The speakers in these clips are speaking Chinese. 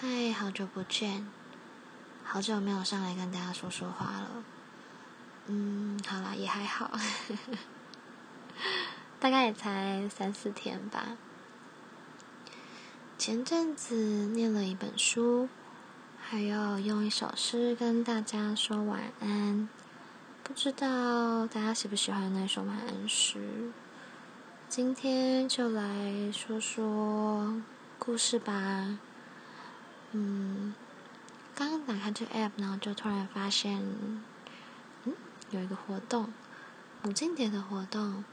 嗨，好久不见，好久没有上来跟大家说说话了。嗯，好啦，也还好，大概也才三四天吧。前阵子念了一本书，还有用一首诗跟大家说晚安。不知道大家喜不喜欢那首晚安诗？今天就来说说故事吧。嗯，刚刚打开这 app，然后就突然发现，嗯，有一个活动，母亲节的活动，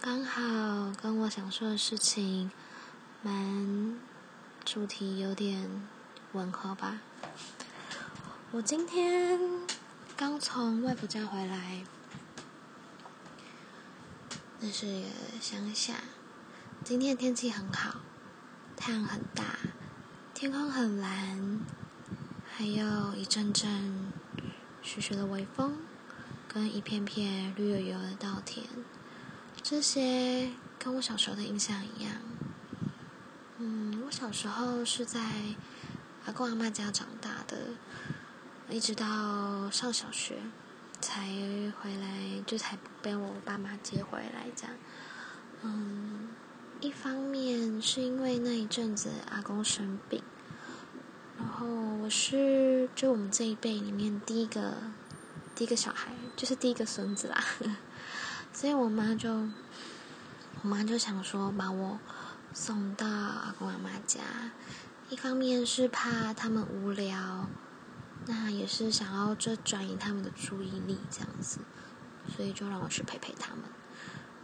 刚好跟我想说的事情，蛮主题有点吻合吧。我今天刚从外婆家回来，那是乡下，今天天气很好，太阳很大。天空很蓝，还有一阵阵徐徐的微风，跟一片片绿油油的稻田，这些跟我小时候的印象一样。嗯，我小时候是在阿公阿嬷家长大的，一直到上小学才回来，就才被我爸妈接回来这样。嗯。一方面是因为那一阵子阿公生病，我是就我们这一辈里面第一个第一个小孩，就是第一个孙子啦，所以我妈就我妈就想说把我送到阿公阿妈家，一方面是怕他们无聊，那也是想要这转移他们的注意力这样子，所以就让我去陪陪他们。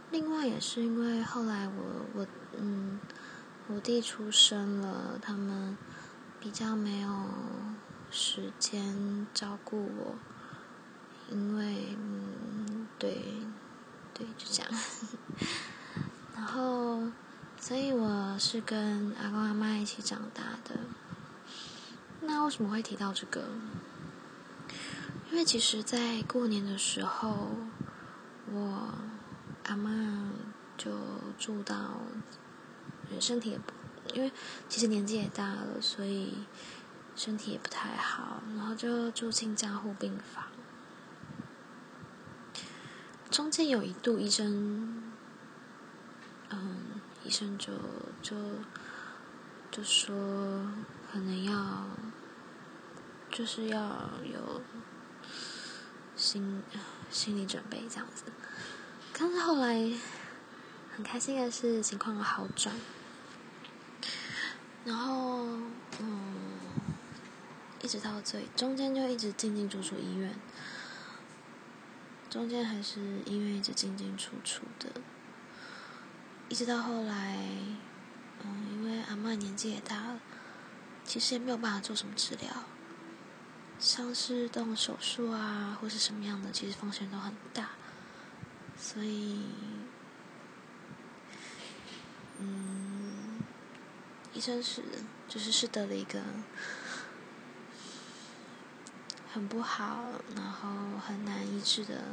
另外也是因为后来我我嗯我弟出生了，他们比较没有时间照顾我，因为嗯对对就这样，然后所以我是跟阿公阿嬷一起长大的。那为什么会提到这个？因为其实，在过年的时候，我。阿嬷就住到人，身体也不，因为其实年纪也大了，所以身体也不太好，然后就住进加护病房。中间有一度医生，嗯，医生就就就说可能要，就是要有心心理准备这样子。但是后来很开心的是情况有好转，然后嗯，一直到最中间就一直进进出出医院，中间还是医院一直进进出出的，一直到后来，嗯，因为阿嬷年纪也大了，其实也没有办法做什么治疗，像是动手术啊或是什么样的，其实风险都很大。所以，嗯，医生是就是是得了一个很不好，然后很难医治的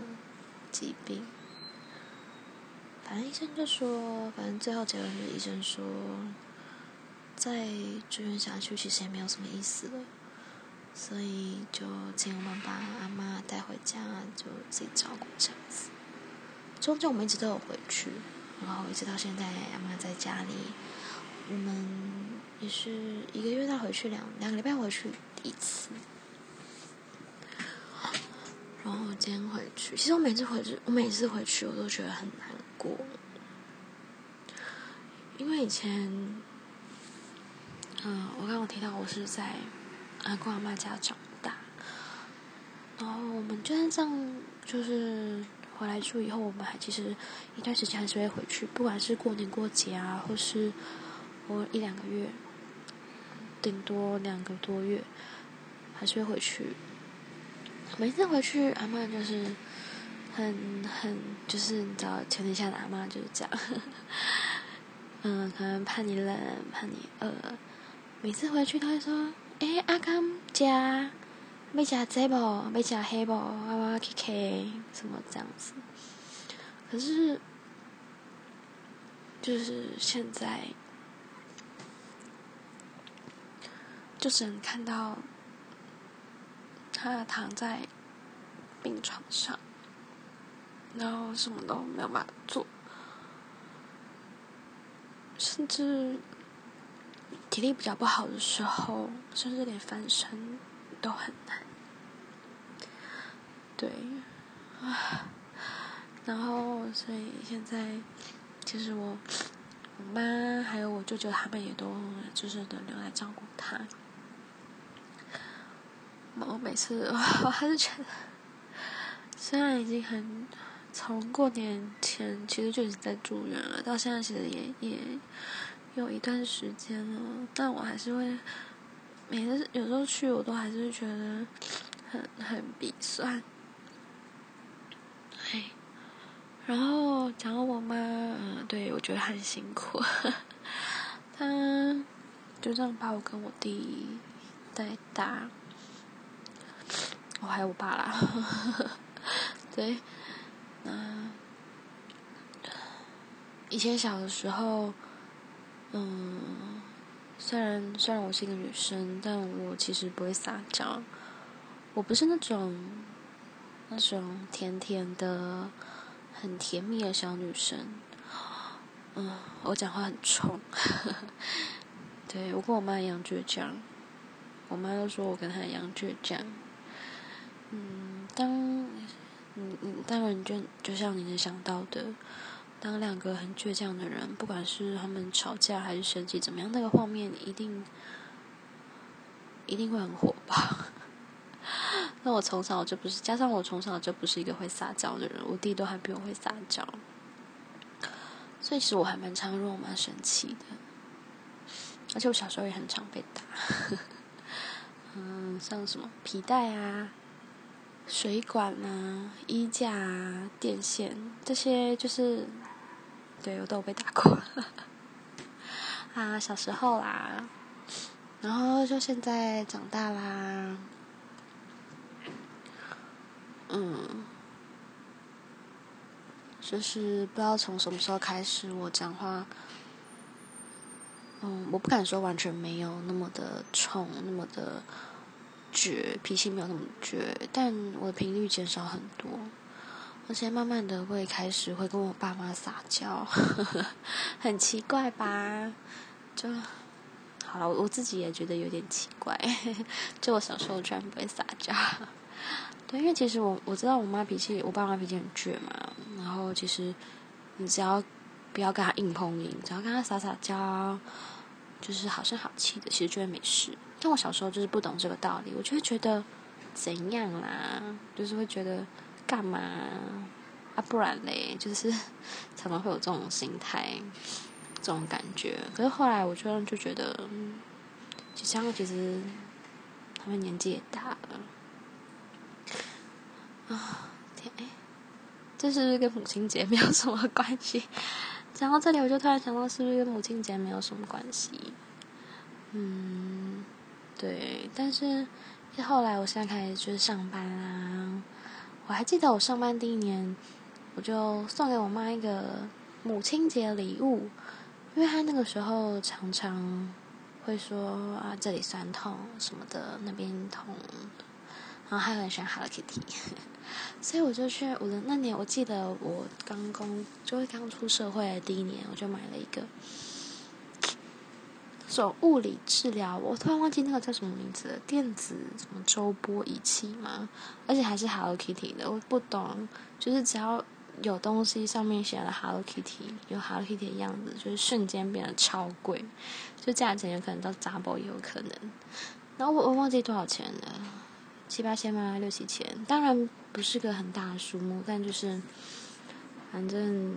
疾病。反正医生就说，反正最后结论就是医生说，再住院下去其实也没有什么意思了，所以就请我们把阿妈带回家，就自己照顾这样子。中间我们一直都有回去，然后一直到现在，阿妈在家里，我们也是一个月再回去两两个礼拜回去一次。然后今天回去，其实我每次回去，我每次回去我都觉得很难过，因为以前，嗯，我刚刚提到我是在阿公阿妈家长大，然后我们就算这样就是。回来住以后，我们还其实一段时间还是会回去，不管是过年过节啊，或是我一两个月，顶多两个多月，还是会回去。每次回去，阿嬷就是很很就是你知道，前提下的阿嬷就是这样，嗯，可能怕你冷，怕你饿。每次回去，他会说：“哎，阿刚家。”要吃这不？要吃黑不？我要去开什么这样子？可是，就是现在，就只能看到他躺在病床上，然后什么都没有办法做，甚至体力比较不好的时候，甚至连翻身都很难。对，啊，然后所以现在其实我。我妈还有我舅舅他们也都就是轮流来照顾他。我每次 我还是觉得，虽然已经很从过年前其实就已经在住院了，到现在其实也也有一段时间了，但我还是会每次有时候去，我都还是觉得很很鼻酸。哎。然后讲到我妈，嗯，对，我觉得很辛苦，她就这样把我跟我弟带大，我还有我爸啦，对，那，以前小的时候，嗯，虽然虽然我是一个女生，但我其实不会撒娇，我不是那种那种甜甜的。很甜蜜的小女生，嗯，我讲话很冲，对，我跟我妈一样倔强，我妈都说我跟她一样倔强，嗯，当，嗯嗯，当然就就像你能想到的，当两个很倔强的人，不管是他们吵架还是生气怎么样，那个画面一定一定会很火爆。那我从小就不是，加上我从小就不是一个会撒娇的人，我弟都还比我会撒娇，所以其实我还蛮常让我妈生气的，而且我小时候也很常被打，嗯，像什么皮带啊、水管啊、衣架啊、电线这些，就是对我都有被打过，啊，小时候啦，然后就现在长大啦。嗯，就是不知道从什么时候开始，我讲话，嗯，我不敢说完全没有那么的冲，那么的倔，脾气没有那么倔，但我的频率减少很多，而且慢慢的会开始会跟我爸妈撒娇，很奇怪吧？就好了，我自己也觉得有点奇怪，就我小时候居然不会撒娇。对，因为其实我我知道我妈脾气，我爸妈脾气很倔嘛。然后其实你只要不要跟他硬碰硬，只要跟他撒撒娇，就是好声好气的，其实就会没事。但我小时候就是不懂这个道理，我就会觉得怎样啦，就是会觉得干嘛啊？不然嘞，就是 常常会有这种心态，这种感觉。可是后来我就就觉得，就像其实他们年纪也大了。啊、天哎，这是不是跟母亲节没有什么关系？讲到这里，我就突然想到，是不是跟母亲节没有什么关系？嗯，对。但是，后来我现在开始就是上班啦。我还记得我上班第一年，我就送给我妈一个母亲节礼物，因为她那个时候常常会说啊，这里酸痛什么的，那边痛。然后还很喜欢 Hello Kitty，所以我就去我的那年，我记得我刚工，就是刚出社会的第一年，我就买了一个，做物理治疗，我突然忘记那个叫什么名字了，电子什么周波仪器嘛，而且还是 Hello Kitty 的，我不懂，就是只要有东西上面写了 Hello Kitty，有 Hello Kitty 的样子，就是瞬间变得超贵，就价钱有可能到 double 也有可能，然后我我忘记多少钱了。七八千吗？六七千，当然不是个很大的数目，但就是，反正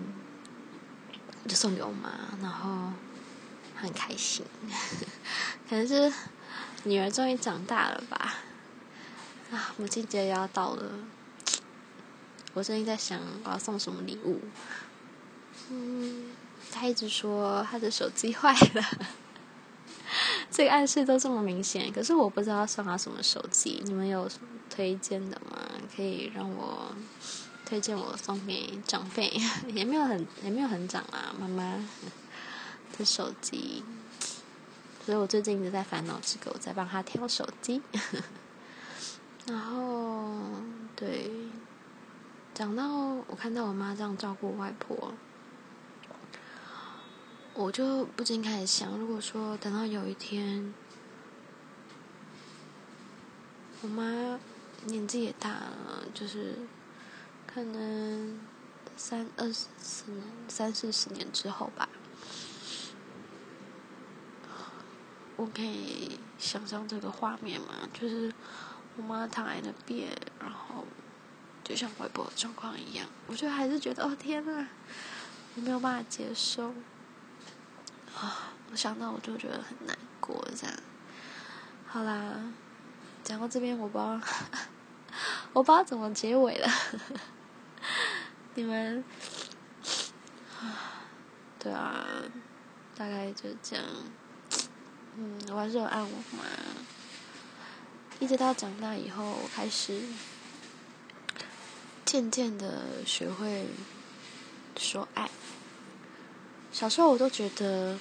就送给我妈，然后很开心。可能是女儿终于长大了吧？啊，母亲节要到了，我最近在想我要送什么礼物。嗯，她一直说她的手机坏了。这个暗示都这么明显，可是我不知道送他什么手机，你们有什么推荐的吗？可以让我推荐我送给长辈，也没有很也没有很长啊，妈妈手机。所以我最近一直在烦恼这个，我在帮他挑手机。然后，对，讲到我看到我妈这样照顾外婆，我就不禁开始想，如果说等到有一天，我妈年纪也大了，就是可能三二十四年、三四十年之后吧。我可以想象这个画面嘛？就是我妈躺在那边，然后就像外婆的状况一样，我就还是觉得哦天呐，我没有办法接受啊！我想到我就觉得很难过，这样。好啦，讲到这边我不知道，我不知道怎么结尾了。你们，对啊，大概就这样。嗯，我还是有爱我妈。一直到长大以后，我开始渐渐的学会说爱。小时候我都觉得，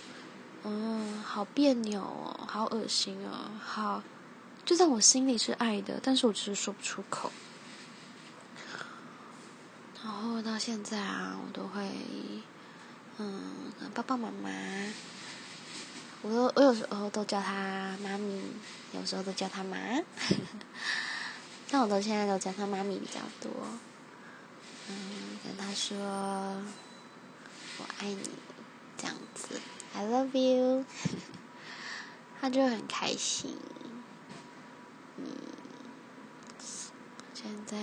嗯，好别扭哦，好恶心哦，好，就在我心里是爱的，但是我只是说不出口。然后到现在啊，我都会，嗯，爸爸妈妈。我都我有时候都叫她妈咪，有时候都叫她妈，但我都现在都叫她妈咪比较多。嗯，跟她说我爱你，这样子，I love you，她就很开心。嗯，现在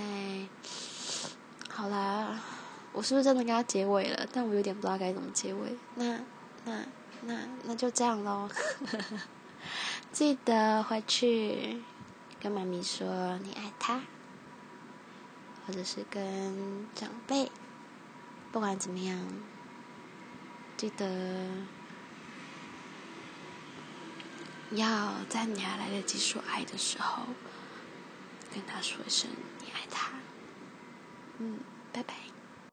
好啦，我是不是真的跟她结尾了？但我有点不知道该怎么结尾。那那。那那就这样喽，记得回去跟妈咪说你爱她，或者是跟长辈，不管怎么样，记得要在你还来得及说爱的时候，跟他说一声你爱他。嗯，拜拜。